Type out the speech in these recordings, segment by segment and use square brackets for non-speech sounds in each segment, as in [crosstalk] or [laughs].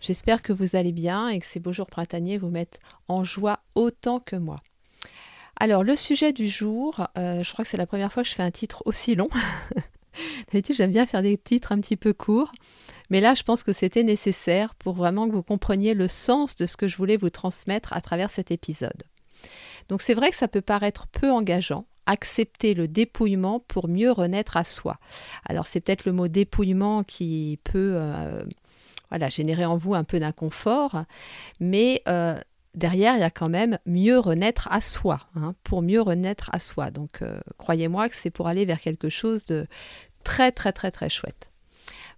J'espère que vous allez bien et que ces beaux jours printaniers vous mettent en joie autant que moi. Alors le sujet du jour, euh, je crois que c'est la première fois que je fais un titre aussi long. [laughs] D'habitude j'aime bien faire des titres un petit peu courts, mais là je pense que c'était nécessaire pour vraiment que vous compreniez le sens de ce que je voulais vous transmettre à travers cet épisode. Donc c'est vrai que ça peut paraître peu engageant, accepter le dépouillement pour mieux renaître à soi. Alors c'est peut-être le mot dépouillement qui peut euh, voilà, générer en vous un peu d'inconfort, mais euh, derrière, il y a quand même mieux renaître à soi, hein, pour mieux renaître à soi. Donc, euh, croyez-moi que c'est pour aller vers quelque chose de très, très, très, très chouette.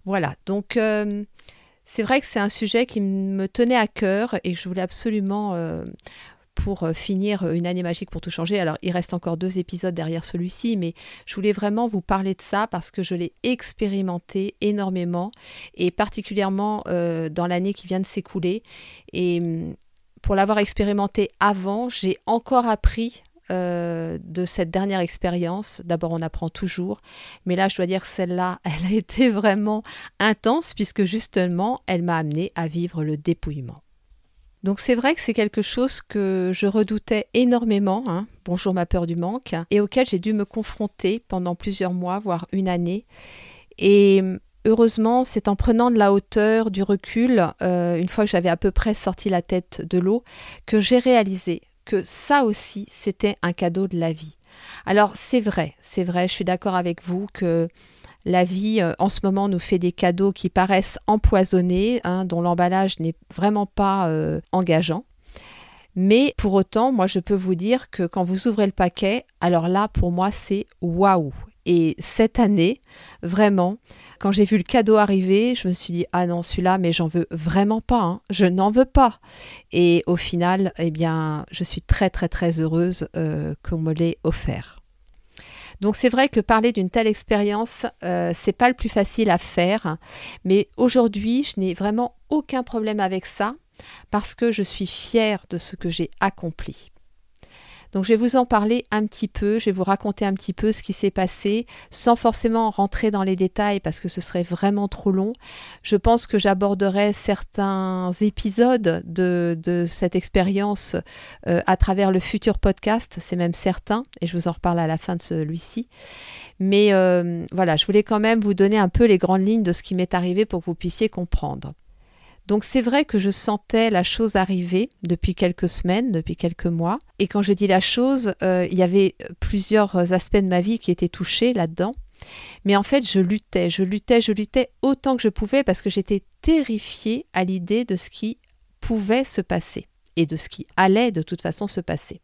Voilà, donc euh, c'est vrai que c'est un sujet qui me tenait à cœur et que je voulais absolument pour euh, finir une année magique pour tout changer. Alors, il reste encore deux épisodes derrière celui-ci, mais je voulais vraiment vous parler de ça parce que je l'ai expérimenté énormément et particulièrement euh, dans l'année qui vient de s'écouler. Et hum, pour l'avoir expérimenté avant, j'ai encore appris euh, de cette dernière expérience. D'abord, on apprend toujours, mais là, je dois dire celle-là, [laughs] elle a été vraiment intense puisque justement, elle m'a amené à vivre le dépouillement. Donc c'est vrai que c'est quelque chose que je redoutais énormément, hein. bonjour ma peur du manque, et auquel j'ai dû me confronter pendant plusieurs mois, voire une année. Et heureusement, c'est en prenant de la hauteur, du recul, euh, une fois que j'avais à peu près sorti la tête de l'eau, que j'ai réalisé que ça aussi, c'était un cadeau de la vie. Alors c'est vrai, c'est vrai, je suis d'accord avec vous que la vie euh, en ce moment nous fait des cadeaux qui paraissent empoisonnés, hein, dont l'emballage n'est vraiment pas euh, engageant. Mais pour autant, moi je peux vous dire que quand vous ouvrez le paquet, alors là pour moi c'est waouh. Et cette année, vraiment, quand j'ai vu le cadeau arriver, je me suis dit ah non celui-là, mais j'en veux vraiment pas, hein. je n'en veux pas. Et au final, eh bien, je suis très très très heureuse euh, qu'on me l'ait offert. Donc c'est vrai que parler d'une telle expérience, euh, c'est pas le plus facile à faire, mais aujourd'hui, je n'ai vraiment aucun problème avec ça parce que je suis fière de ce que j'ai accompli. Donc je vais vous en parler un petit peu, je vais vous raconter un petit peu ce qui s'est passé sans forcément rentrer dans les détails parce que ce serait vraiment trop long. Je pense que j'aborderai certains épisodes de, cette expérience euh, à travers le futur podcast, c'est même certain, et je vous en reparle à la fin de celui-ci. Mais euh, voilà, je voulais quand même vous donner un peu les grandes lignes de ce qui m'est arrivé pour que vous puissiez comprendre. Donc c'est vrai que je sentais la chose arriver depuis quelques semaines, depuis quelques mois. Et quand je dis la chose, euh, il y avait plusieurs aspects de ma vie qui étaient touchés là-dedans. Mais en fait, je luttais, je luttais, je luttais autant que je pouvais parce que j'étais terrifiée à l'idée de ce qui pouvait se passer et de ce qui allait de toute façon se passer.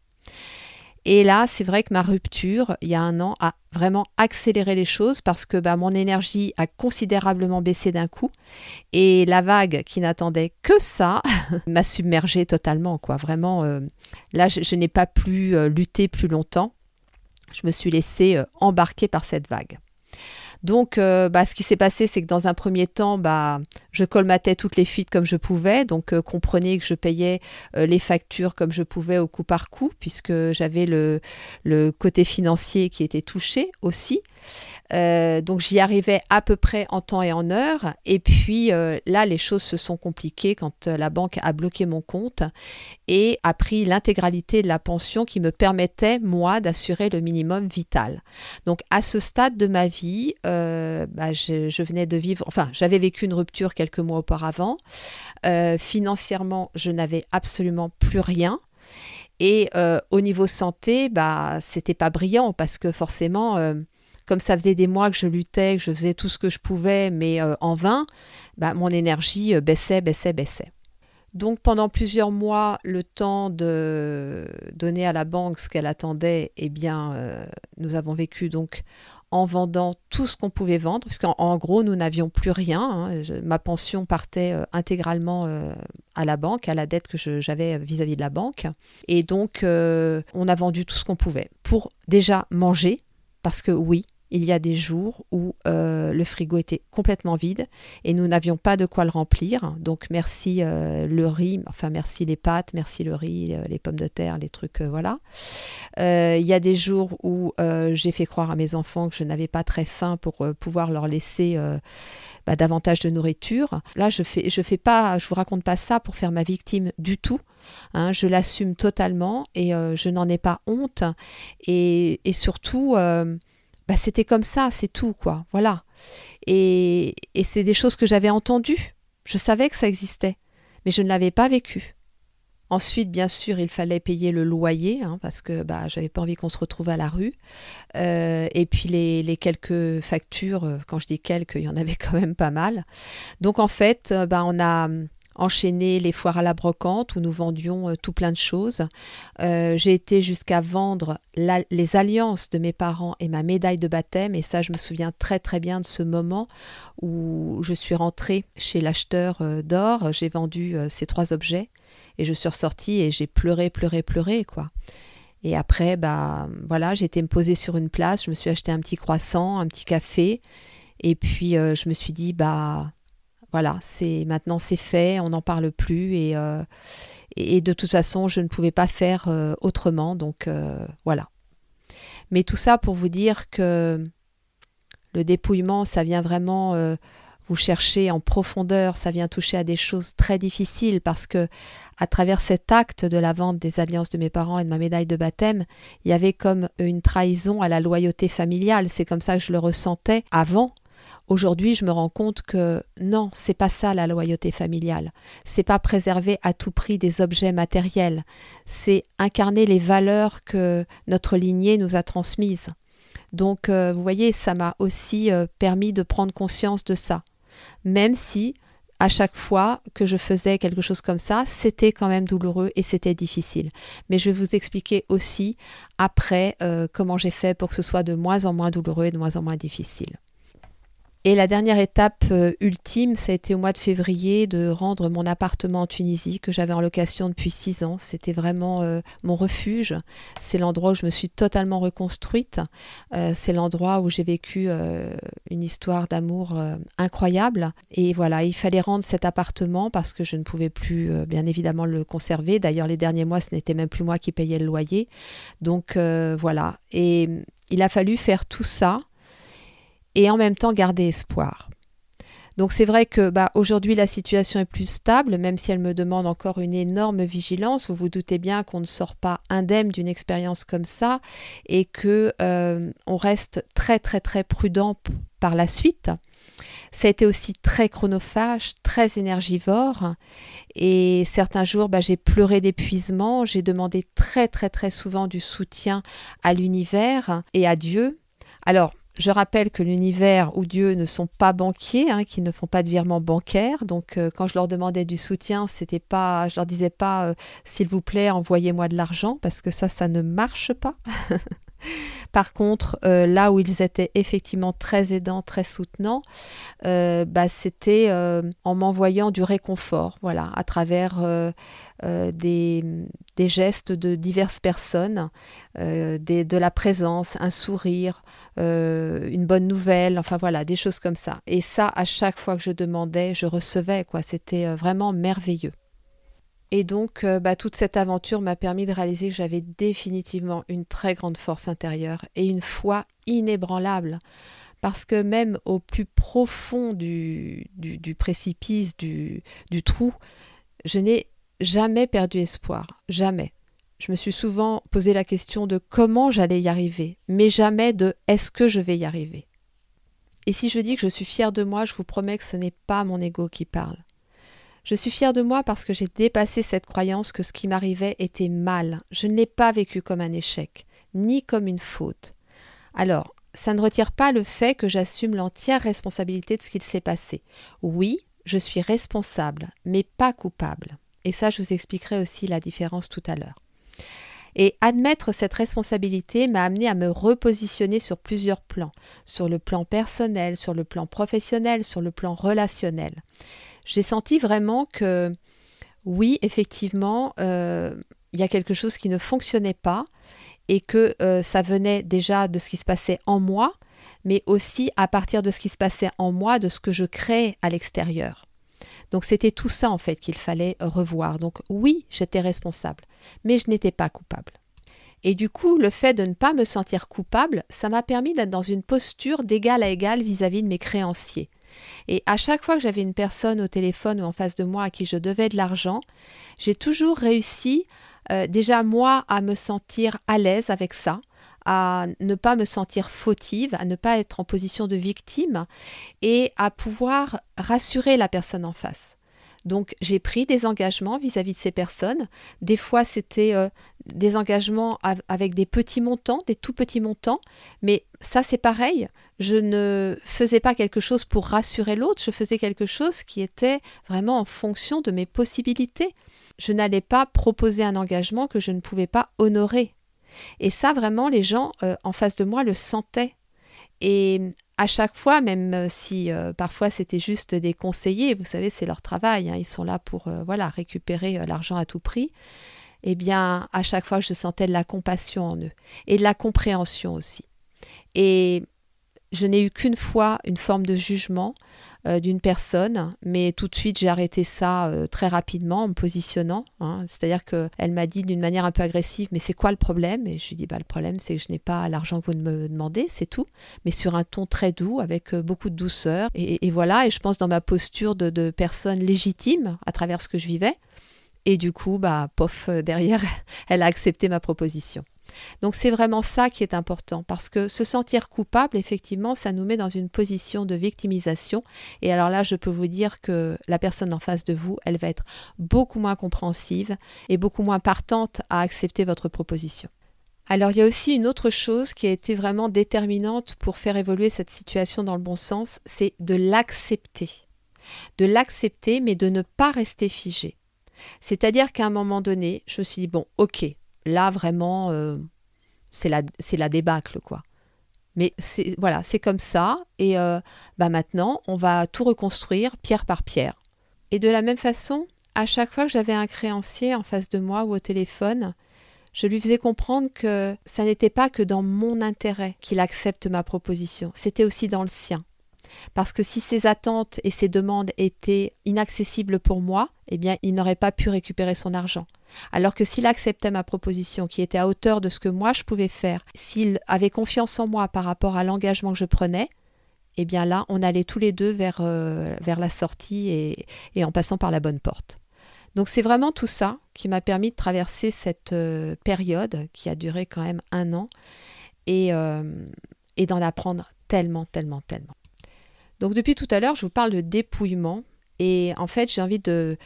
Et là, c'est vrai que ma rupture, il y a un an, a vraiment accéléré les choses parce que bah, mon énergie a considérablement baissé d'un coup. Et la vague qui n'attendait que ça [laughs] m'a submergée totalement. Quoi. Vraiment, euh, là, je, n'ai pas pu euh, lutter plus longtemps. Je me suis laissée euh, embarquer par cette vague. Donc, euh, bah, ce qui s'est passé, c'est que dans un premier temps, bah, je colmatais toutes les fuites comme je pouvais. Donc, euh, comprenez que je payais euh, les factures comme je pouvais au coup par coup, puisque j'avais le, le, côté financier qui était touché aussi. Euh, donc j'y arrivais à peu près en temps et en heure. Et puis euh, là, les choses se sont compliquées quand euh, la banque a bloqué mon compte et a pris l'intégralité de la pension qui me permettait, moi, d'assurer le minimum vital. Donc à ce stade de ma vie, bah, je, venais de vivre, enfin j'avais vécu une rupture quelques mois auparavant. financièrement, je n'avais absolument plus rien. Et au niveau santé, bah, c'était pas brillant parce que forcément, comme ça faisait des mois que je luttais, que je faisais tout ce que je pouvais, mais euh, en vain, bah, mon énergie euh, baissait, baissait, baissait. Donc pendant plusieurs mois, le temps de donner à la banque ce qu'elle attendait, eh bien, euh, nous avons vécu donc en vendant tout ce qu'on pouvait vendre, parce qu'en gros, nous n'avions plus rien. Hein. ma pension partait intégralement à la banque, à la dette que j'avais vis-à-vis de la banque. Et donc, on a vendu tout ce qu'on pouvait pour déjà manger, parce que oui, il y a des jours où euh, le frigo était complètement vide et nous n'avions pas de quoi le remplir. Donc merci euh, le riz, enfin merci les pâtes, merci le riz, euh, les pommes de terre, les trucs, voilà. il y a des jours où j'ai fait croire à mes enfants que je n'avais pas très faim pour pouvoir leur laisser bah, davantage de nourriture. Là, je fais, je fais pas, je vous raconte pas ça pour faire ma victime du tout. Hein. je l'assume totalement et je n'en ai pas honte. Et, et surtout, bah, c'était comme ça, c'est tout, quoi. Voilà. Et, et c'est des choses que j'avais entendues. Je savais que ça existait, mais je ne l'avais pas vécu. Ensuite, bien sûr, il fallait payer le loyer hein, parce que bah, j'avais pas envie qu'on se retrouve à la rue. Euh, et puis les, quelques factures, euh, quand je dis quelques, il y en avait [laughs] quand même pas mal. Donc en fait, euh, bah, on a enchaîné les foires à la brocante où nous vendions euh, tout plein de choses. Euh, j'ai été jusqu'à vendre les alliances de mes parents et ma médaille de baptême. Et ça, je me souviens très très bien de ce moment où je suis rentrée chez l'acheteur euh, d'or. J'ai vendu ces trois objets et je suis ressortie et j'ai pleuré, pleuré, pleuré quoi. Et après, bah voilà, été me poser sur une place, je me suis acheté un petit croissant, un petit café, et puis je me suis dit bah voilà, c'est maintenant c'est fait, on n'en parle plus et, euh, de toute façon je ne pouvais pas faire euh, autrement, donc euh, voilà. Mais tout ça pour vous dire que le dépouillement, ça vient vraiment vous chercher en profondeur, ça vient toucher à des choses très difficiles parce que à travers cet acte de la vente des alliances de mes parents et de ma médaille de baptême, il y avait comme une trahison à la loyauté familiale. C'est comme ça que je le ressentais avant Aujourd'hui, je me rends compte que non, c'est pas ça la loyauté familiale. C'est pas préserver à tout prix des objets matériels. C'est incarner les valeurs que notre lignée nous a transmises. Donc, euh, vous voyez, ça m'a aussi euh, permis de prendre conscience de ça. Même si, à chaque fois que je faisais quelque chose comme ça, c'était quand même douloureux et c'était difficile. Mais je vais vous expliquer aussi après euh, comment j'ai fait pour que ce soit de moins en moins douloureux et de moins en moins difficile. Et la dernière étape euh, ultime, ça a été au mois de février de rendre mon appartement en Tunisie que j'avais en location depuis six ans. C'était vraiment euh, mon refuge. C'est l'endroit où je me suis totalement reconstruite. Euh, c'est l'endroit où j'ai vécu une histoire d'amour incroyable. Et voilà, il fallait rendre cet appartement parce que je ne pouvais plus, bien évidemment, le conserver. D'ailleurs, les derniers mois, ce n'était même plus moi qui payais le loyer. Donc voilà. Et il a fallu faire tout ça et en même temps garder espoir. Donc c'est vrai que bah, aujourd'hui la situation est plus stable, même si elle me demande encore une énorme vigilance. Vous vous doutez bien qu'on ne sort pas indemne d'une expérience comme ça et que euh, on reste très très très prudent par la suite. Ça a été aussi très chronophage, très énergivore. Et certains jours, bah, j'ai pleuré d'épuisement. J'ai demandé très très très souvent du soutien à l'univers et à Dieu. Alors, je rappelle que l'univers ou Dieu ne sont pas banquiers, hein, qui ne font pas de virements bancaires. Donc, euh, quand je leur demandais du soutien, c'était pas, je leur disais pas, euh, s'il vous plaît, envoyez-moi de l'argent, parce que ça, ça ne marche pas. [laughs] Par contre, euh, là où ils étaient effectivement très aidants, très soutenants, euh, bah, c'était euh, en m'envoyant du réconfort, voilà, à travers des, gestes de diverses personnes, de la présence, un sourire, une bonne nouvelle, enfin voilà, des choses comme ça. Et ça, à chaque fois que je demandais, je recevais, quoi. C'était vraiment merveilleux. Et donc, euh, bah, toute cette aventure m'a permis de réaliser que j'avais définitivement une très grande force intérieure et une foi inébranlable. Parce que même au plus profond du, précipice, du, du trou, je n'ai jamais perdu espoir. Jamais. Je me suis souvent posé la question de comment j'allais y arriver, mais jamais de est-ce que je vais y arriver. Et si je dis que je suis fière de moi, je vous promets que ce n'est pas mon ego qui parle. Je suis fière de moi parce que j'ai dépassé cette croyance que ce qui m'arrivait était mal. Je ne l'ai pas vécu comme un échec, ni comme une faute. Alors, ça ne retire pas le fait que j'assume l'entière responsabilité de ce qu'il s'est passé. Oui, je suis responsable, mais pas coupable. Et ça, je vous expliquerai aussi la différence tout à l'heure. Et admettre cette responsabilité m'a amené à me repositionner sur plusieurs plans, sur le plan personnel, sur le plan professionnel, sur le plan relationnel. J'ai senti vraiment que oui, effectivement, euh, il y a quelque chose qui ne fonctionnait pas et que euh, ça venait déjà de ce qui se passait en moi, mais aussi à partir de ce qui se passait en moi, de ce que je crée à l'extérieur. Donc c'était tout ça en fait qu'il fallait revoir. Donc oui, j'étais responsable, mais je n'étais pas coupable. Et du coup, le fait de ne pas me sentir coupable, ça m'a permis d'être dans une posture d'égal à égal vis-à-vis de mes créanciers. Et à chaque fois que j'avais une personne au téléphone ou en face de moi à qui je devais de l'argent, j'ai toujours réussi euh, déjà moi à me sentir à l'aise avec ça, à ne pas me sentir fautive, à ne pas être en position de victime et à pouvoir rassurer la personne en face. Donc j'ai pris des engagements vis-à-vis de ces personnes. Des fois c'était euh, des engagements avec des petits montants, des tout petits montants, mais ça c'est pareil. Je ne faisais pas quelque chose pour rassurer l'autre, je faisais quelque chose qui était vraiment en fonction de mes possibilités. Je n'allais pas proposer un engagement que je ne pouvais pas honorer. Et ça, vraiment, les gens euh, en face de moi le sentaient. Et à chaque fois, même si euh, parfois c'était juste des conseillers, vous savez, c'est leur travail, hein, ils sont là pour euh, voilà récupérer l'argent à tout prix. Eh bien, à chaque fois, je sentais de la compassion en eux et de la compréhension aussi. Et je n'ai eu qu'une fois une forme de jugement euh, d'une personne, mais tout de suite j'ai arrêté ça euh, très rapidement en me positionnant. Hein. C'est-à-dire qu'elle m'a dit d'une manière un peu agressive, mais c'est quoi le problème? Et je lui ai dit, bah, le problème c'est que je n'ai pas l'argent que vous me demandez, c'est tout, mais sur un ton très doux, avec euh, beaucoup de douceur. Et, voilà, et je pense dans ma posture de, de personne légitime à travers ce que je vivais. Et du coup, bah, pof, derrière, [laughs] elle a accepté ma proposition. Donc c'est vraiment ça qui est important parce que se sentir coupable, effectivement, ça nous met dans une position de victimisation. Et alors là, je peux vous dire que la personne en face de vous, elle va être beaucoup moins compréhensive et beaucoup moins partante à accepter votre proposition. Alors il y a aussi une autre chose qui a été vraiment déterminante pour faire évoluer cette situation dans le bon sens, c'est de l'accepter. De l'accepter, mais de ne pas rester figé. C'est-à-dire qu'à un moment donné, je me suis dit, bon, ok, là vraiment, euh, c'est la, la débâcle, quoi. Mais voilà, c'est comme ça. Et euh, bah maintenant, on va tout reconstruire pierre par pierre. Et de la même façon, à chaque fois que j'avais un créancier en face de moi ou au téléphone, je lui faisais comprendre que ça n'était pas que dans mon intérêt qu'il accepte ma proposition, c'était aussi dans le sien. Parce que si ses attentes et ses demandes étaient inaccessibles pour moi, eh bien, il n'aurait pas pu récupérer son argent. Alors que s'il acceptait ma proposition, qui était à hauteur de ce que moi je pouvais faire, s'il avait confiance en moi par rapport à l'engagement que je prenais, eh bien là, on allait tous les deux vers, euh, vers la sortie et, en passant par la bonne porte. Donc c'est vraiment tout ça qui m'a permis de traverser cette euh, période qui a duré quand même un an et, euh, et d'en apprendre tellement, tellement, tellement. Donc depuis tout à l'heure, je vous parle de dépouillement et en fait, j'ai envie de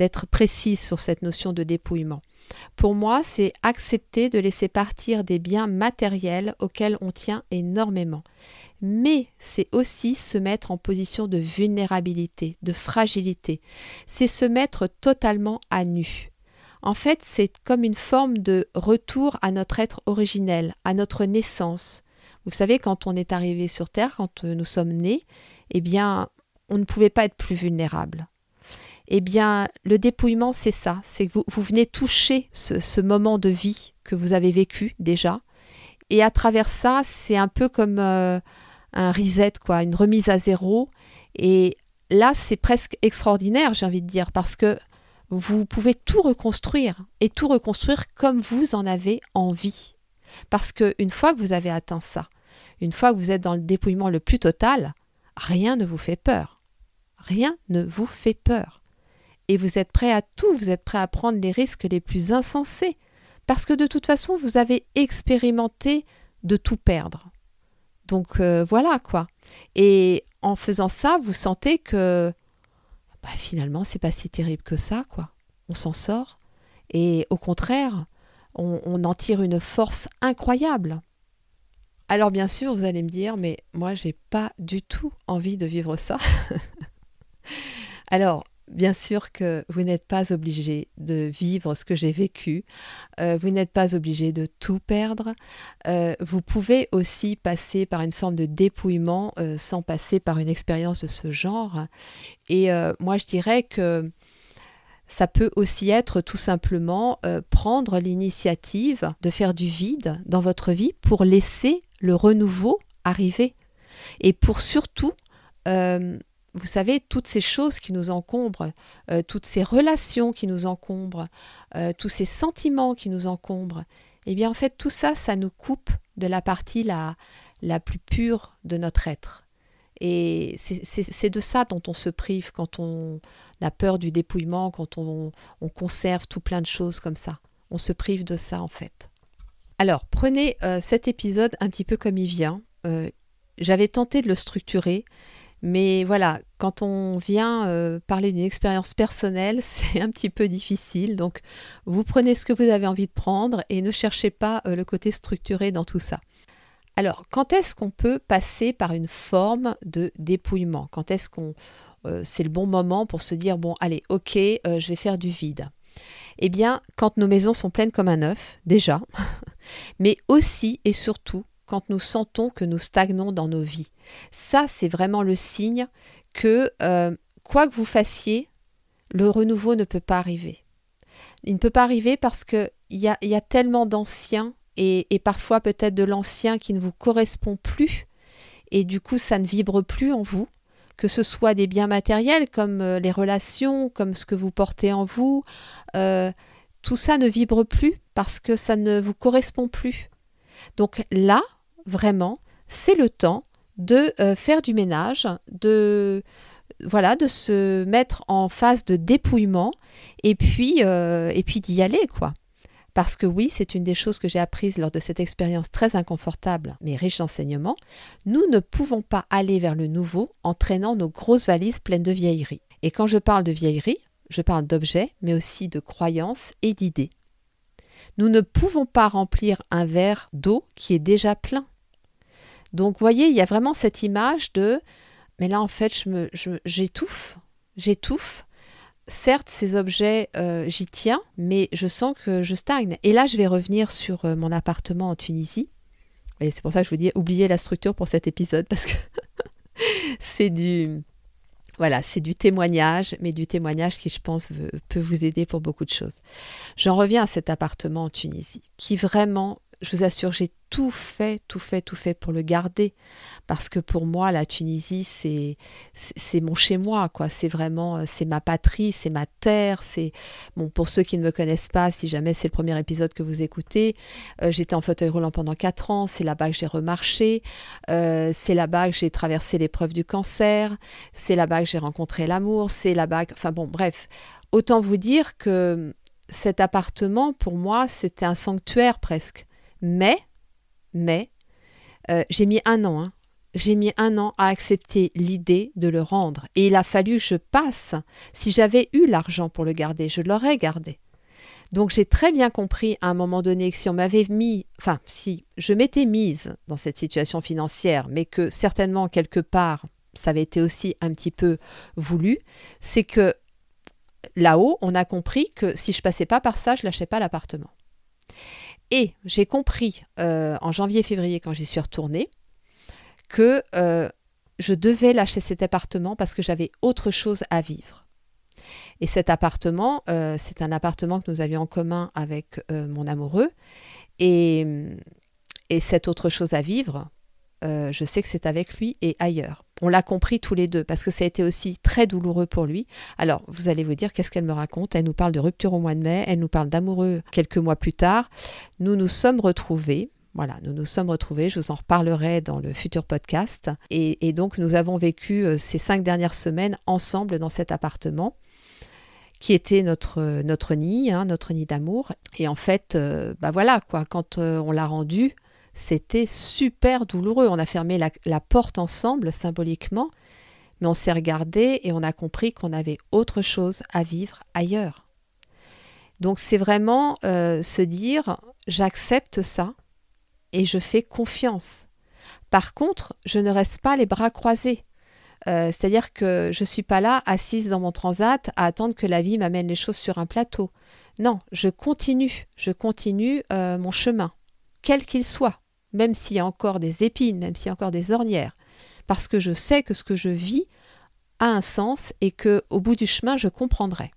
d'être précise sur cette notion de dépouillement. Pour moi, c'est accepter de laisser partir des biens matériels auxquels on tient énormément. Mais c'est aussi se mettre en position de vulnérabilité, de fragilité. C'est se mettre totalement à nu. En fait, c'est comme une forme de retour à notre être originel, à notre naissance. Vous savez, quand on est arrivé sur Terre, quand nous sommes nés, eh bien, on ne pouvait pas être plus vulnérable eh bien, le dépouillement, c'est ça. C'est que vous, venez toucher ce, moment de vie que vous avez vécu déjà. Et à travers ça, c'est un peu comme euh, un reset, quoi, une remise à zéro. Et là, c'est presque extraordinaire, j'ai envie de dire, parce que vous pouvez tout reconstruire et tout reconstruire comme vous en avez envie. Parce qu'une fois que vous avez atteint ça, une fois que vous êtes dans le dépouillement le plus total, rien ne vous fait peur. Rien ne vous fait peur et vous êtes prêt à tout, vous êtes prêt à prendre les risques les plus insensés, parce que de toute façon, vous avez expérimenté de tout perdre. Donc euh, voilà quoi. Et en faisant ça, vous sentez que bah, finalement, c'est pas si terrible que ça, quoi. On s'en sort. Et au contraire, on, on en tire une force incroyable. Alors bien sûr, vous allez me dire, mais moi, j'ai pas du tout envie de vivre ça. [laughs] Alors, bien sûr que vous n'êtes pas obligé de vivre ce que j'ai vécu, euh, vous n'êtes pas obligé de tout perdre, euh, vous pouvez aussi passer par une forme de dépouillement euh, sans passer par une expérience de ce genre. Et moi je dirais que ça peut aussi être tout simplement prendre l'initiative de faire du vide dans votre vie pour laisser le renouveau arriver. Et pour surtout vous savez, toutes ces choses qui nous encombrent, euh, toutes ces relations qui nous encombrent, euh, tous ces sentiments qui nous encombrent, eh bien en fait tout ça, ça nous coupe de la partie la, la plus pure de notre être. Et c'est de ça dont on se prive quand on a peur du dépouillement, quand on, on, conserve tout plein de choses comme ça. On se prive de ça en fait. Alors prenez euh, cet épisode un petit peu comme il vient. J'avais tenté de le structurer mais voilà, quand on vient euh, parler d'une expérience personnelle, [laughs] c'est un petit peu difficile. Donc, vous prenez ce que vous avez envie de prendre et ne cherchez pas euh, le côté structuré dans tout ça. Alors, quand est-ce qu'on peut passer par une forme de dépouillement? Quand est-ce qu'on euh, c'est le bon moment pour se dire bon, allez, ok, je vais faire du vide? Eh bien, quand nos maisons sont pleines comme un œuf, déjà, [laughs] mais aussi et surtout quand nous sentons que nous stagnons dans nos vies. Ça, c'est vraiment le signe que euh, quoi que vous fassiez, le renouveau ne peut pas arriver. Il ne peut pas arriver parce qu'il y a, y a tellement d'anciens et, parfois peut-être de l'ancien qui ne vous correspond plus et du coup ça ne vibre plus en vous, que ce soit des biens matériels comme euh, les relations, comme ce que vous portez en vous, euh, tout ça ne vibre plus parce que ça ne vous correspond plus. Donc là, vraiment, c'est le temps de euh, faire du ménage, de voilà, de se mettre en phase de dépouillement et puis euh, et puis d'y aller quoi. Parce que oui, c'est une des choses que j'ai apprises lors de cette expérience très inconfortable mais riche d'enseignements. Nous ne pouvons pas aller vers le nouveau en traînant nos grosses valises pleines de vieilleries. Et quand je parle de vieilleries, je parle d'objets, mais aussi de croyances et d'idées. Nous ne pouvons pas remplir un verre d'eau qui est déjà plein. Donc, vous voyez, il y a vraiment cette image de, mais là, en fait, je j'étouffe, j'étouffe. Certes, ces objets, euh, j'y tiens, mais je sens que je stagne. Et là, je vais revenir sur euh, mon appartement en Tunisie. C'est pour ça que je vous dis, oubliez la structure pour cet épisode, parce que [laughs] c'est du, voilà, c'est du témoignage, mais du témoignage qui, je pense, peut vous aider pour beaucoup de choses. J'en reviens à cet appartement en Tunisie, qui vraiment je vous assure, j'ai tout fait, tout fait, tout fait pour le garder. Parce que pour moi, la Tunisie, c'est, mon chez-moi, quoi. C'est vraiment, euh, c'est ma patrie, c'est ma terre. C'est, bon, pour ceux qui ne me connaissent pas, si jamais c'est le premier épisode que vous écoutez, euh, j'étais en fauteuil roulant pendant quatre ans. C'est là-bas que j'ai remarché. Euh, c'est là-bas que j'ai traversé l'épreuve du cancer. C'est là-bas que j'ai rencontré l'amour. C'est là-bas enfin bon, bref. Autant vous dire que cet appartement, pour moi, c'était un sanctuaire presque. Mais, mais, euh, j'ai mis un an. Hein. J'ai mis un an à accepter l'idée de le rendre. Et il a fallu que je passe. Si j'avais eu l'argent pour le garder, je l'aurais gardé. Donc j'ai très bien compris à un moment donné que si on m'avait mis, enfin si je m'étais mise dans cette situation financière, mais que certainement quelque part ça avait été aussi un petit peu voulu, c'est que là-haut on a compris que si je passais pas par ça, je lâchais pas l'appartement. Et j'ai compris euh, en janvier-février, quand j'y suis retournée, que euh, je devais lâcher cet appartement parce que j'avais autre chose à vivre. Et cet appartement, euh, c'est un appartement que nous avions en commun avec mon amoureux. Et, et cette autre chose à vivre, euh, je sais que c'est avec lui et ailleurs. On l'a compris tous les deux parce que ça a été aussi très douloureux pour lui. Alors, vous allez vous dire, qu'est-ce qu'elle me raconte? Elle nous parle de rupture au mois de mai, elle nous parle d'amoureux quelques mois plus tard. Nous nous sommes retrouvés. Voilà, nous nous sommes retrouvés, je vous en reparlerai dans le futur podcast. Et, donc, nous avons vécu euh, ces cinq dernières semaines ensemble dans cet appartement qui était notre, notre nid, hein, notre nid d'amour. Et en fait, euh, bah voilà, quoi, quand on l'a rendu, c'était super douloureux. On a fermé la, porte ensemble symboliquement, mais on s'est regardé et on a compris qu'on avait autre chose à vivre ailleurs. Donc c'est vraiment euh, se dire j'accepte ça et je fais confiance. Par contre, je ne reste pas les bras croisés. Euh, c'est-à-dire que je ne suis pas là, assise dans mon transat, à attendre que la vie m'amène les choses sur un plateau. Non, je continue, je continue euh, mon chemin, quel qu'il soit, même s'il y a encore des épines, même s'il y a encore des ornières, parce que je sais que ce que je vis a un sens et que au bout du chemin, je comprendrai.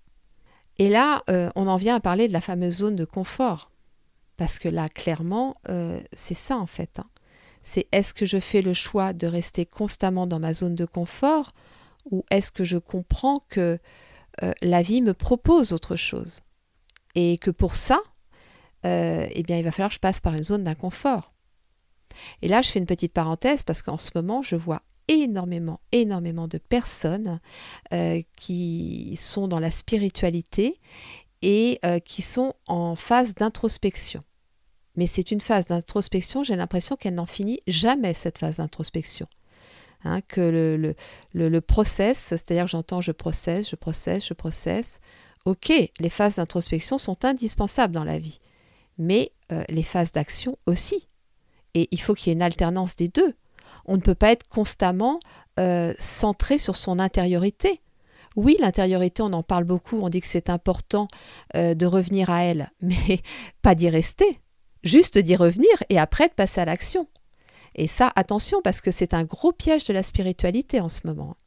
Et là, euh, on en vient à parler de la fameuse zone de confort, parce que là, clairement, c'est ça en fait. Hein c'est est-ce que je fais le choix de rester constamment dans ma zone de confort ou est-ce que je comprends que euh, la vie me propose autre chose? Et que pour ça, euh, eh bien, il va falloir que je passe par une zone d'inconfort. Et là, je fais une petite parenthèse parce qu'en ce moment, je vois énormément, énormément de personnes euh, qui sont dans la spiritualité et qui sont en phase d'introspection. Mais c'est une phase d'introspection, j'ai l'impression qu'elle n'en finit jamais, cette phase d'introspection. Hein, que le, process, c'est-à-dire j'entends je processe, je processe, je processe. Ok, les phases d'introspection sont indispensables dans la vie, mais euh, les phases d'action aussi. Et il faut qu'il y ait une alternance des deux. On ne peut pas être constamment euh, centré sur son intériorité. Oui, l'intériorité, on en parle beaucoup, on dit que c'est important euh, de revenir à elle, [laughs] mais pas d'y rester juste d'y revenir et après de passer à l'action. Et ça, attention, parce que c'est un gros piège de la spiritualité en ce moment.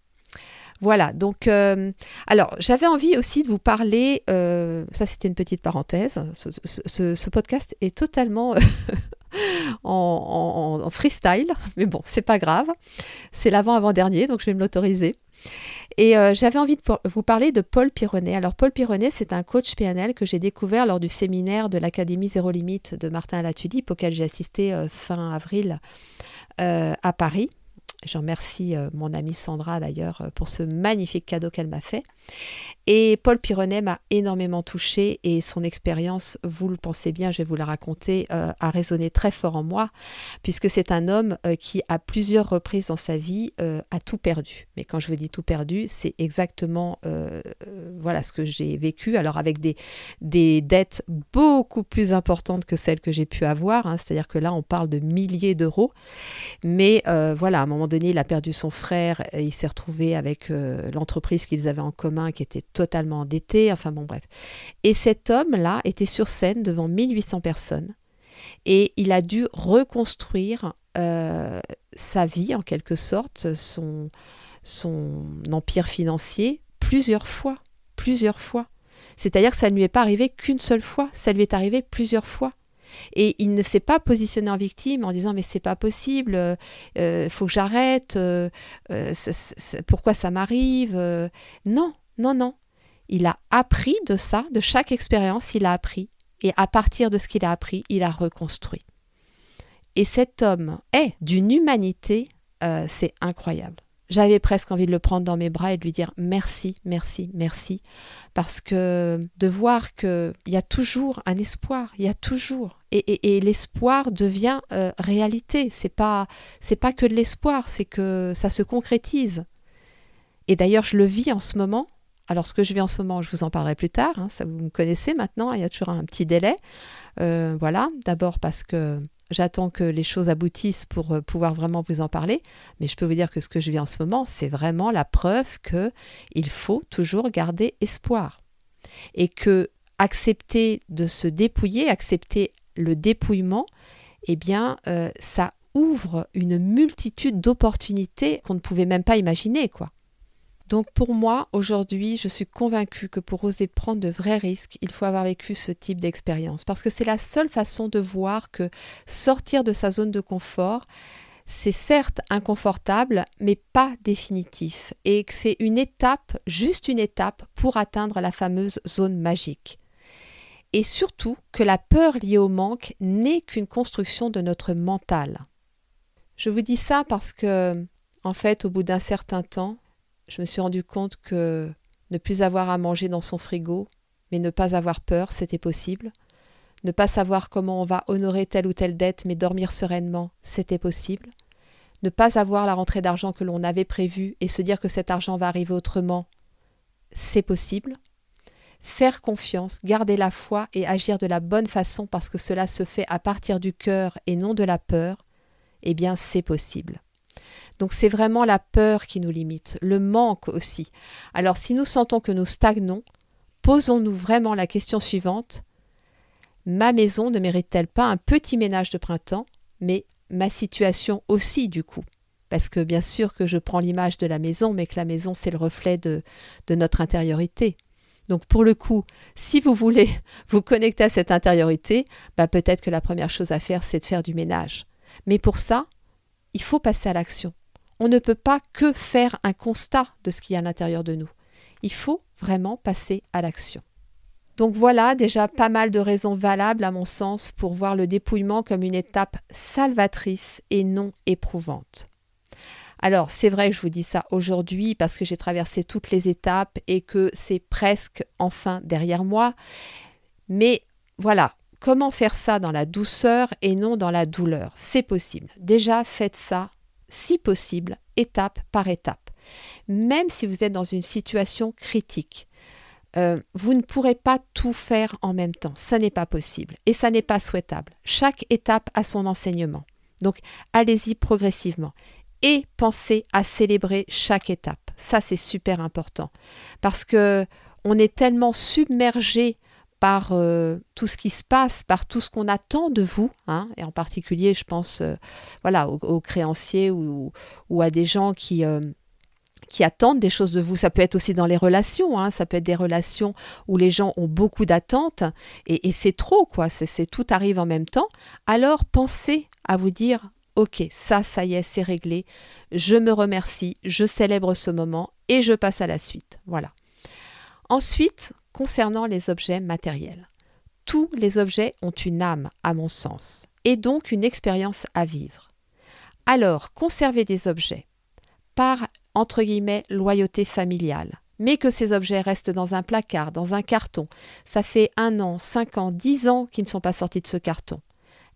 Voilà, donc, euh, alors j'avais envie aussi de vous parler, ça c'était une petite parenthèse, ce, podcast est totalement [laughs] en, freestyle, mais bon, c'est pas grave, c'est l'avant-avant-dernier, donc je vais me l'autoriser. Et euh, j'avais envie de vous parler de Paul Pironnet. Alors Paul Pironnet, c'est un coach PNL que j'ai découvert lors du séminaire de l'Académie Zéro Limite de Martin Latulippe, auquel j'ai assisté euh, fin avril euh, à Paris. Je remercie mon amie Sandra d'ailleurs pour ce magnifique cadeau qu'elle m'a fait. Et Paul Pironnet m'a énormément touché et son expérience, vous le pensez bien, je vais vous la raconter, euh, a résonné très fort en moi, puisque c'est un homme euh, qui, à plusieurs reprises dans sa vie, euh, a tout perdu. Mais quand je vous dis tout perdu, c'est exactement voilà ce que j'ai vécu. Alors avec des, des dettes beaucoup plus importantes que celles que j'ai pu avoir, hein. c'est-à-dire que là, on parle de milliers d'euros. Mais voilà, à un moment donné, il a perdu son frère, il s'est retrouvé avec l'entreprise qu'ils avaient en commun qui était totalement endetté, enfin bon bref. Et cet homme-là était sur scène devant 1800 personnes et il a dû reconstruire euh, sa vie en quelque sorte, son, empire financier plusieurs fois, plusieurs fois. C'est-à-dire que ça ne lui est pas arrivé qu'une seule fois, ça lui est arrivé plusieurs fois. Et il ne s'est pas positionné en victime en disant mais c'est pas possible, il euh, faut que j'arrête, euh, pourquoi ça m'arrive Non, non, non. Il a appris de ça, de chaque expérience, il a appris. Et à partir de ce qu'il a appris, il a reconstruit. Et cet homme est d'une humanité, euh, c'est incroyable. J'avais presque envie de le prendre dans mes bras et de lui dire merci, merci, merci. Parce que de voir qu'il y a toujours un espoir, il y a toujours. Et, l'espoir devient euh, réalité. C'est pas, pas que de l'espoir, c'est que ça se concrétise. Et d'ailleurs, je le vis en ce moment alors, ce que je vis en ce moment, je vous en parlerai plus tard. Hein, ça, vous me connaissez maintenant. Il y a toujours un petit délai. Euh, voilà. D'abord parce que j'attends que les choses aboutissent pour euh, pouvoir vraiment vous en parler. Mais je peux vous dire que ce que je vis en ce moment, c'est vraiment la preuve que il faut toujours garder espoir et que accepter de se dépouiller, accepter le dépouillement, eh bien, euh, ça ouvre une multitude d'opportunités qu'on ne pouvait même pas imaginer, quoi. Donc pour moi, aujourd'hui, je suis convaincue que pour oser prendre de vrais risques, il faut avoir vécu ce type d'expérience. Parce que c'est la seule façon de voir que sortir de sa zone de confort, c'est certes inconfortable, mais pas définitif. Et que c'est une étape, juste une étape, pour atteindre la fameuse zone magique. Et surtout que la peur liée au manque n'est qu'une construction de notre mental. Je vous dis ça parce que, en fait, au bout d'un certain temps, je me suis rendu compte que ne plus avoir à manger dans son frigo, mais ne pas avoir peur, c'était possible. Ne pas savoir comment on va honorer telle ou telle dette, mais dormir sereinement, c'était possible. Ne pas avoir la rentrée d'argent que l'on avait prévue et se dire que cet argent va arriver autrement, c'est possible. Faire confiance, garder la foi et agir de la bonne façon parce que cela se fait à partir du cœur et non de la peur, eh bien c'est possible. Donc c'est vraiment la peur qui nous limite, le manque aussi. Alors si nous sentons que nous stagnons, posons-nous vraiment la question suivante. Ma maison ne mérite-t-elle pas un petit ménage de printemps, mais ma situation aussi du coup? Parce que bien sûr que je prends l'image de la maison, mais que la maison c'est le reflet de, notre intériorité. Donc pour le coup, si vous voulez [laughs] vous connecter à cette intériorité, bah peut-être que la première chose à faire, c'est de faire du ménage. Mais pour ça, il faut passer à l'action. On ne peut pas que faire un constat de ce qu'il y a à l'intérieur de nous. Il faut vraiment passer à l'action. Donc voilà déjà pas mal de raisons valables à mon sens pour voir le dépouillement comme une étape salvatrice et non éprouvante. Alors, c'est vrai que je vous dis ça aujourd'hui parce que j'ai traversé toutes les étapes et que c'est presque enfin derrière moi. Mais voilà, comment faire ça dans la douceur et non dans la douleur? C'est possible. Déjà, faites ça, si possible, étape par étape. Même si vous êtes dans une situation critique. Euh, vous ne pourrez pas tout faire en même temps. Ça n'est pas possible et ça n'est pas souhaitable. Chaque étape a son enseignement. Donc allez-y progressivement et pensez à célébrer chaque étape. Ça, c'est super important parce que on est tellement submergé par euh, tout ce qui se passe, par tout ce qu'on attend de vous, hein, et en particulier, je pense, euh, voilà, aux, créanciers ou, à des gens qui euh, qui attendent des choses de vous. Ça peut être aussi dans les relations, hein. ça peut être des relations où les gens ont beaucoup d'attentes et, et c'est trop, quoi. C'est tout arrive en même temps. Alors pensez à vous dire Ok, ça, ça y est, c'est réglé. Je me remercie, je célèbre ce moment et je passe à la suite. Voilà. Ensuite, concernant les objets matériels. Tous les objets ont une âme, à mon sens, et donc une expérience à vivre. Alors, conservez des objets par, entre guillemets, loyauté familiale, mais que ces objets restent dans un placard, dans un carton. Ça fait un an, cinq ans, dix ans qu'ils ne sont pas sortis de ce carton.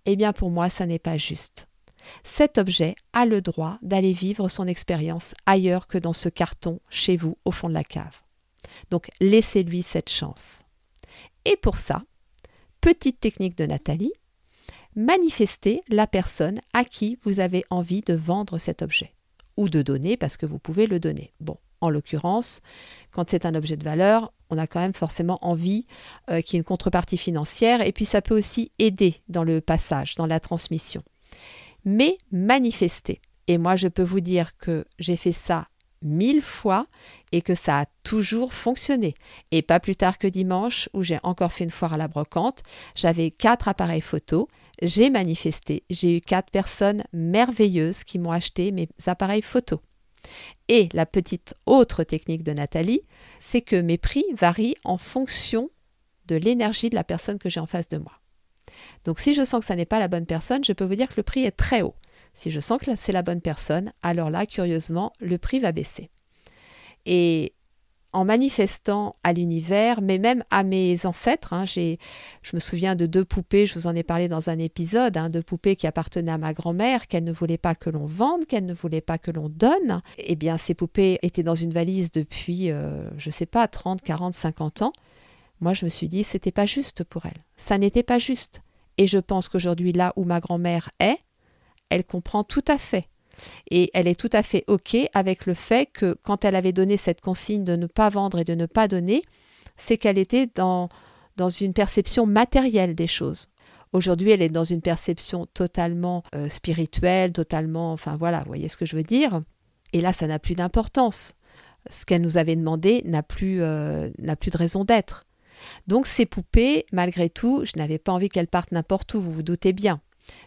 Eh bien, pour moi, ça n'est pas juste cet objet a le droit d'aller vivre son expérience ailleurs que dans ce carton chez vous au fond de la cave. Donc laissez-lui cette chance. Et pour ça, petite technique de Nathalie, manifestez la personne à qui vous avez envie de vendre cet objet ou de donner parce que vous pouvez le donner. Bon, en l'occurrence, quand c'est un objet de valeur, on a quand même forcément envie euh, qu'il y ait une contrepartie financière et puis ça peut aussi aider dans le passage, dans la transmission mais manifester. Et moi, je peux vous dire que j'ai fait ça mille fois et que ça a toujours fonctionné. Et pas plus tard que dimanche, où j'ai encore fait une foire à la brocante, j'avais quatre appareils photo, j'ai manifesté, j'ai eu quatre personnes merveilleuses qui m'ont acheté mes appareils photo. Et la petite autre technique de Nathalie, c'est que mes prix varient en fonction de l'énergie de la personne que j'ai en face de moi. Donc si je sens que ça n'est pas la bonne personne, je peux vous dire que le prix est très haut. Si je sens que c'est la bonne personne, alors là, curieusement, le prix va baisser. Et en manifestant à l'univers, mais même à mes ancêtres. Hein, je me souviens de deux poupées, je vous en ai parlé dans un épisode, hein, deux poupées qui appartenaient à ma grand-mère, qu'elle ne voulait pas que l'on vende, qu'elle ne voulait pas que l'on donne. Eh bien, ces poupées étaient dans une valise depuis, euh, je ne sais pas, 30, 40, 50 ans. Moi, je me suis dit, c'était pas juste pour elle. Ça n'était pas juste. Et je pense qu'aujourd'hui, là où ma grand-mère est, elle comprend tout à fait. Et elle est tout à fait OK avec le fait que quand elle avait donné cette consigne de ne pas vendre et de ne pas donner, c'est qu'elle était dans, dans une perception matérielle des choses. Aujourd'hui, elle est dans une perception totalement euh, spirituelle, totalement, enfin voilà, vous voyez ce que je veux dire. Et là, ça n'a plus d'importance. Ce qu'elle nous avait demandé n'a plus, euh, n'a plus de raison d'être. Donc ces poupées, malgré tout, je n'avais pas envie qu'elles partent n'importe où, vous vous doutez bien.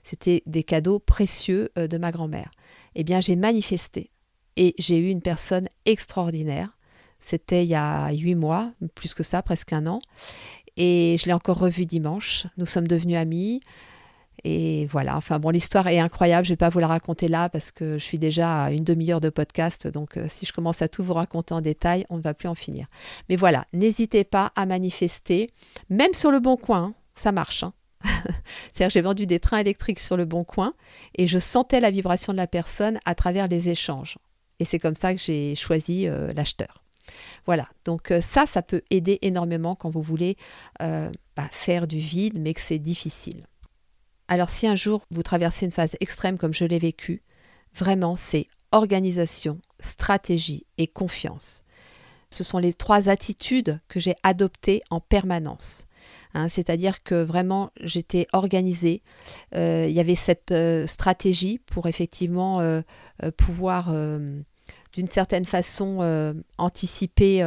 C'était des cadeaux précieux euh, de ma grand-mère. Eh bien, j'ai manifesté et j'ai eu une personne extraordinaire. C'était il y a huit mois, plus que ça, presque un an. Et je l'ai encore revue dimanche. Nous sommes devenus amis. Et voilà, enfin bon, l'histoire est incroyable, je ne vais pas vous la raconter là parce que je suis déjà à une demi-heure de podcast, donc euh, si je commence à tout vous raconter en détail, on ne va plus en finir. Mais voilà, n'hésitez pas à manifester, même sur le bon coin, hein, ça marche. Hein. [laughs] C'est-à-dire j'ai vendu des trains électriques sur le bon coin et je sentais la vibration de la personne à travers les échanges. Et c'est comme ça que j'ai choisi euh, l'acheteur. Voilà, donc euh, ça, ça peut aider énormément quand vous voulez bah, faire du vide, mais que c'est difficile. Alors si un jour vous traversez une phase extrême comme je l'ai vécu, vraiment c'est organisation, stratégie et confiance. Ce sont les trois attitudes que j'ai adoptées en permanence. Hein, c'est-à-dire que vraiment j'étais organisée. Euh, il y avait cette euh, stratégie pour effectivement euh, pouvoir d'une certaine façon anticiper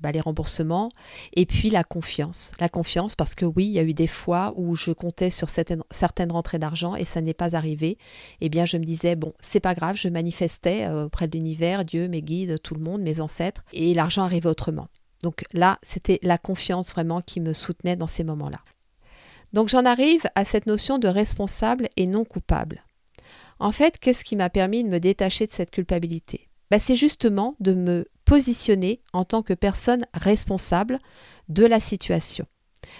bah, les remboursements et puis la confiance. La confiance parce que oui, il y a eu des fois où je comptais sur certaines, rentrées d'argent et ça n'est pas arrivé. Eh bien, je me disais, bon, c'est pas grave, je manifestais auprès de l'univers, Dieu, mes guides, tout le monde, mes ancêtres, et l'argent arrivait autrement. Donc là, c'était la confiance vraiment qui me soutenait dans ces moments-là. Donc j'en arrive à cette notion de responsable et non coupable. En fait, qu'est-ce qui m'a permis de me détacher de cette culpabilité? Bah, c'est justement de me positionner en tant que personne responsable de la situation.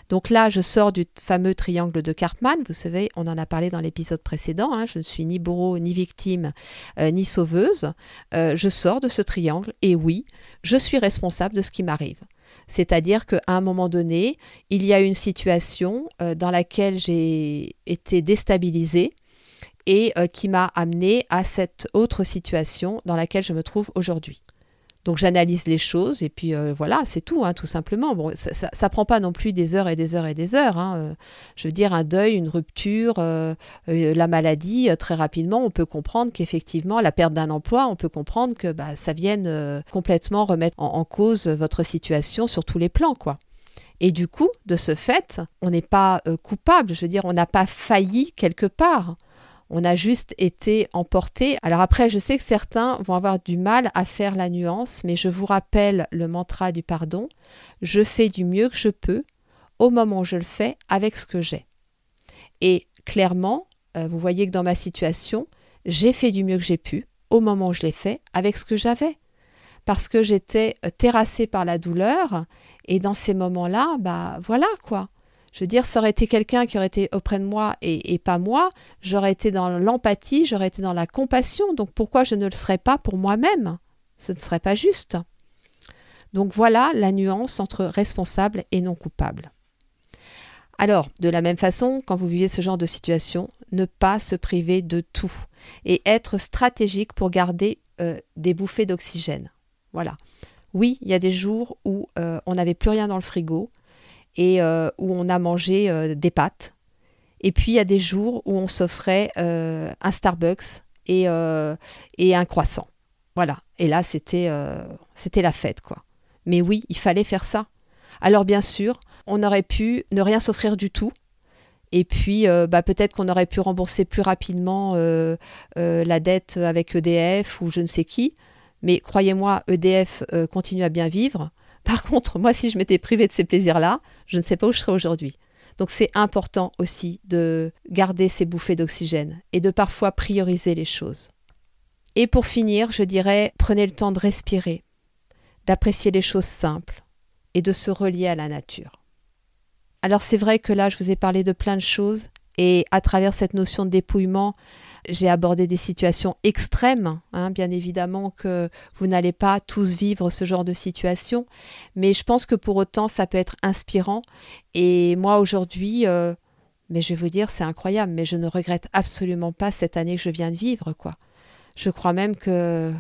Donc là, je sors du fameux triangle de Cartman. Vous savez, on en a parlé dans l'épisode précédent. Hein. je ne suis ni bourreau, ni victime, euh, ni sauveuse. Euh, je sors de ce triangle et oui, je suis responsable de ce qui m'arrive. C'est-à-dire qu'à un moment donné, il y a une situation euh, dans laquelle j'ai été déstabilisée et qui m'a amené à cette autre situation dans laquelle je me trouve aujourd'hui. Donc j'analyse les choses et puis euh, voilà, c'est tout, hein, tout simplement. Ça ne prend pas non plus des heures et des heures et des heures. Hein, euh, je veux dire, un deuil, une rupture, la maladie, très rapidement, on peut comprendre qu'effectivement, la perte d'un emploi, on peut comprendre que bah, ça vienne complètement remettre en, en, cause votre situation sur tous les plans, quoi. Et du coup, de ce fait, on n'est pas coupable, je veux dire, on n'a pas failli quelque part. On a juste été emporté. Alors après, je sais que certains vont avoir du mal à faire la nuance, mais je vous rappelle le mantra du pardon. Je fais du mieux que je peux au moment où je le fais avec ce que j'ai. Et clairement, euh, vous voyez que dans ma situation, j'ai fait du mieux que j'ai pu au moment où je l'ai fait avec ce que j'avais. Parce que j'étais euh, terrassée par la douleur et dans ces moments-là, bah voilà quoi. Je veux dire, ça aurait été quelqu'un qui aurait été auprès de moi et, pas moi, j'aurais été dans l'empathie, j'aurais été dans la compassion, donc pourquoi je ne le serais pas pour moi-même? Ce ne serait pas juste. Donc voilà la nuance entre responsable et non coupable. Alors, de la même façon, quand vous vivez ce genre de situation, ne pas se priver de tout et être stratégique pour garder euh, des bouffées d'oxygène. Voilà. Oui, il y a des jours où euh, on n'avait plus rien dans le frigo, et euh, où on a mangé euh, des pâtes. Et puis il y a des jours où on s'offrait euh, un Starbucks et, et, un croissant. Voilà. Et là, c'était c'était la fête, quoi. Mais oui, il fallait faire ça. Alors bien sûr, on aurait pu ne rien s'offrir du tout. Et puis, bah, peut-être qu'on aurait pu rembourser plus rapidement la dette avec EDF ou je ne sais qui. Mais croyez-moi, EDF continue à bien vivre. Par contre, moi, si je m'étais privée de ces plaisirs-là, je ne sais pas où je serais aujourd'hui. Donc c'est important aussi de garder ces bouffées d'oxygène et de parfois prioriser les choses. Et pour finir, je dirais, prenez le temps de respirer, d'apprécier les choses simples et de se relier à la nature. Alors c'est vrai que là, je vous ai parlé de plein de choses et à travers cette notion de dépouillement, j'ai abordé des situations extrêmes. Hein, bien évidemment que vous n'allez pas tous vivre ce genre de situation, mais je pense que pour autant, ça peut être inspirant. Et moi, aujourd'hui, euh, mais je vais vous dire, c'est incroyable, mais je ne regrette absolument pas cette année que je viens de vivre, quoi. Je crois même que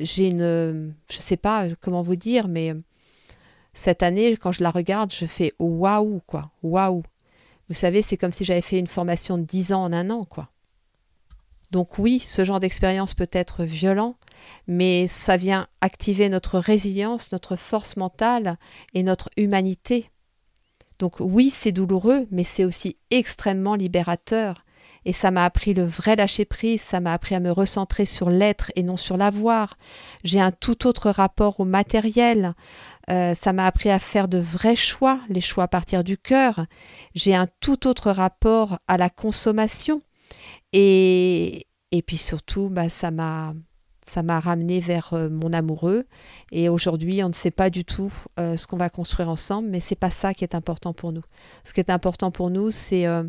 j'ai une, je sais pas comment vous dire, mais cette année, quand je la regarde, je fais waouh, quoi, waouh. Vous savez, c'est comme si j'avais fait une formation de 10 ans en un an, quoi. Donc oui, ce genre d'expérience peut être violent, mais ça vient activer notre résilience, notre force mentale et notre humanité. Donc oui, c'est douloureux, mais c'est aussi extrêmement libérateur. Et ça m'a appris le vrai lâcher-prise, ça m'a appris à me recentrer sur l'être et non sur l'avoir. J'ai un tout autre rapport au matériel. Euh, ça m'a appris à faire de vrais choix, les choix à partir du cœur. J'ai un tout autre rapport à la consommation. Et, et puis surtout, bah, ça m'a ça m'a ramené vers euh, mon amoureux. Et aujourd'hui on ne sait pas du tout euh, ce qu'on va construire ensemble mais c'est pas ça qui est important pour nous. Ce qui est important pour nous c'est euh,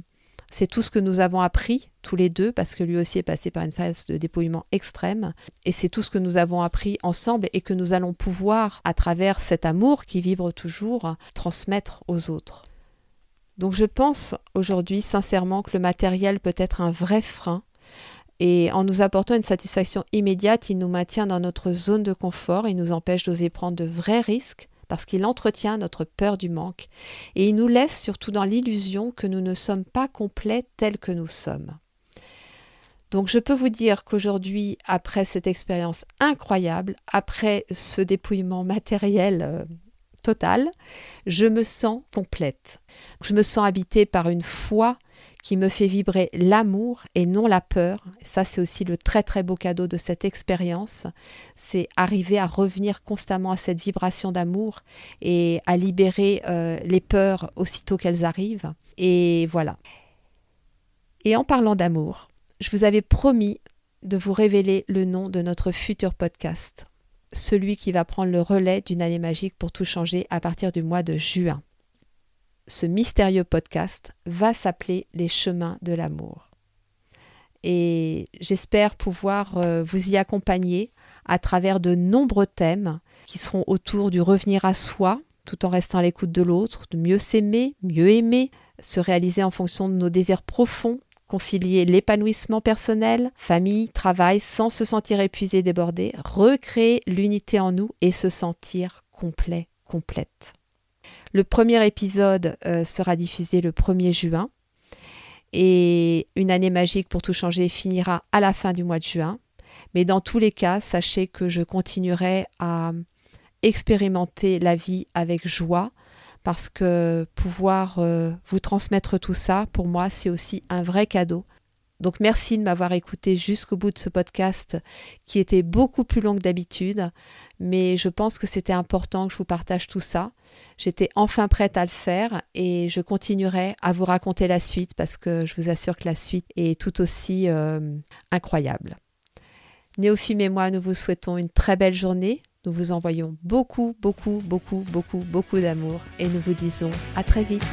c'est tout ce que nous avons appris tous les deux parce que lui aussi est passé par une phase de dépouillement extrême. Et c'est tout ce que nous avons appris ensemble et que nous allons pouvoir à travers cet amour qui vibre toujours transmettre aux autres donc je pense aujourd'hui sincèrement que le matériel peut être un vrai frein. Et en nous apportant une satisfaction immédiate, il nous maintient dans notre zone de confort, il nous empêche d'oser prendre de vrais risques parce qu'il entretient notre peur du manque et il nous laisse surtout dans l'illusion que nous ne sommes pas complets tels que nous sommes. Donc je peux vous dire qu'aujourd'hui, après cette expérience incroyable, après ce dépouillement matériel euh, total, je me sens complète. Je me sens habitée par une foi qui me fait vibrer l'amour et non la peur. Ça, c'est aussi le très très beau cadeau de cette expérience. C'est arriver à revenir constamment à cette vibration d'amour et à libérer euh, les peurs aussitôt qu'elles arrivent. Et voilà. Et en parlant d'amour, je vous avais promis de vous révéler le nom de notre futur podcast, celui qui va prendre le relais d'une année magique pour tout changer à partir du mois de juin ce mystérieux podcast va s'appeler Les chemins de l'amour. Et j'espère pouvoir euh, vous y accompagner à travers de nombreux thèmes qui seront autour du revenir à soi, tout en restant à l'écoute de l'autre, de mieux s'aimer, mieux aimer, se réaliser en fonction de nos désirs profonds, concilier l'épanouissement personnel, famille, travail, sans se sentir épuisé, débordé, recréer l'unité en nous et se sentir complet, complète. Le premier épisode euh, sera diffusé le 1er juin et une année magique pour tout changer finira à la fin du mois de juin. Mais dans tous les cas, sachez que je continuerai à expérimenter la vie avec joie parce que pouvoir euh, vous transmettre tout ça, pour moi, c'est aussi un vrai cadeau donc merci de m'avoir écouté jusqu'au bout de ce podcast qui était beaucoup plus long que d'habitude, mais je pense que c'était important que je vous partage tout ça. J'étais enfin prête à le faire et je continuerai à vous raconter la suite parce que je vous assure que la suite est tout aussi euh, incroyable. Néophime et moi, nous vous souhaitons une très belle journée. Nous vous envoyons beaucoup, beaucoup, beaucoup, beaucoup, beaucoup d'amour et nous vous disons à très vite.